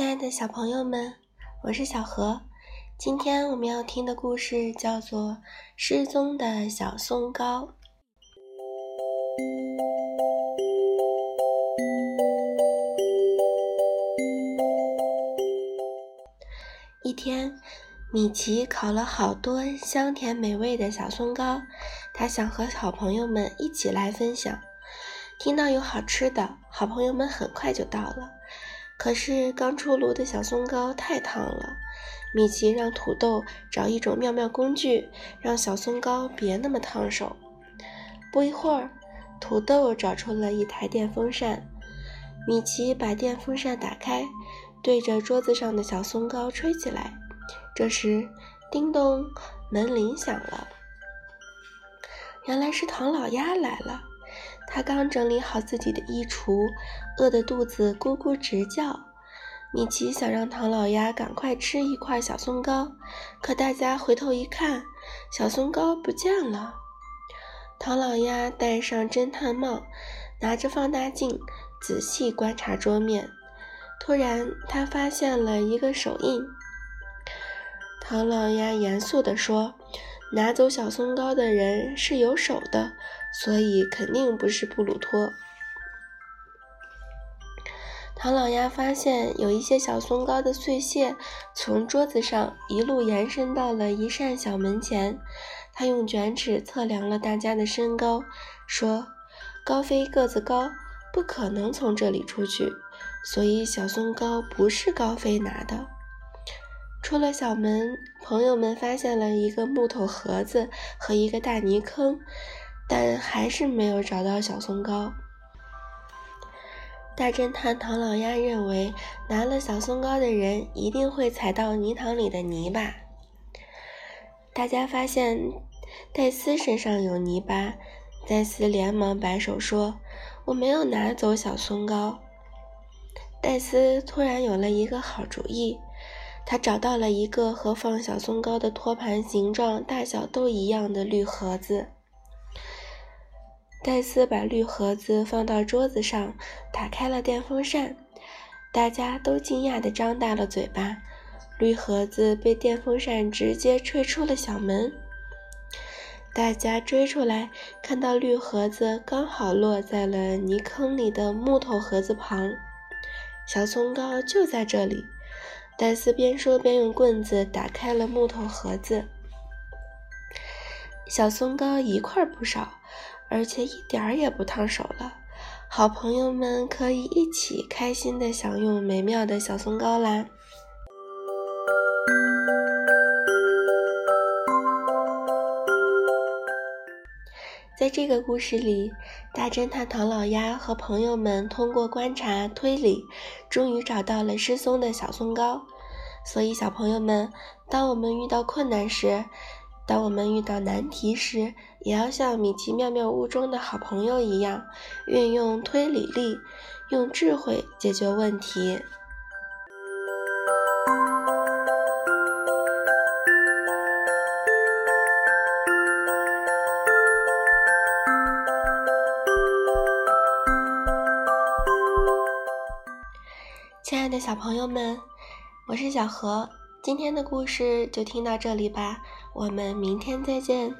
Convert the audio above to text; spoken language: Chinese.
亲爱的小朋友们，我是小何。今天我们要听的故事叫做《失踪的小松糕》。一天，米奇烤了好多香甜美味的小松糕，他想和好朋友们一起来分享。听到有好吃的，好朋友们很快就到了。可是刚出炉的小松糕太烫了，米奇让土豆找一种妙妙工具，让小松糕别那么烫手。不一会儿，土豆找出了一台电风扇，米奇把电风扇打开，对着桌子上的小松糕吹起来。这时，叮咚，门铃响了，原来是唐老鸭来了。他刚整理好自己的衣橱，饿得肚子咕咕直叫。米奇想让唐老鸭赶快吃一块小松糕，可大家回头一看，小松糕不见了。唐老鸭戴上侦探帽，拿着放大镜仔细观察桌面。突然，他发现了一个手印。唐老鸭严肃地说：“拿走小松糕的人是有手的。”所以肯定不是布鲁托。唐老鸭发现有一些小松糕的碎屑从桌子上一路延伸到了一扇小门前。他用卷尺测量了大家的身高，说：“高飞个子高，不可能从这里出去，所以小松糕不是高飞拿的。”出了小门，朋友们发现了一个木头盒子和一个大泥坑。但还是没有找到小松糕。大侦探唐老鸭认为，拿了小松糕的人一定会踩到泥塘里的泥巴。大家发现戴斯身上有泥巴，戴斯连忙摆手说：“我没有拿走小松糕。”戴斯突然有了一个好主意，他找到了一个和放小松糕的托盘形状、大小都一样的绿盒子。戴斯把绿盒子放到桌子上，打开了电风扇，大家都惊讶地张大了嘴巴。绿盒子被电风扇直接吹出了小门，大家追出来，看到绿盒子刚好落在了泥坑里的木头盒子旁，小松糕就在这里。戴斯边说边用棍子打开了木头盒子，小松糕一块不少。而且一点儿也不烫手了，好朋友们可以一起开心的享用美妙的小松糕啦！在这个故事里，大侦探唐老鸭和朋友们通过观察推理，终于找到了失踪的小松糕。所以，小朋友们，当我们遇到困难时，当我们遇到难题时，也要像米奇妙妙屋中的好朋友一样，运用推理力，用智慧解决问题。亲爱的小朋友们，我是小何。今天的故事就听到这里吧，我们明天再见。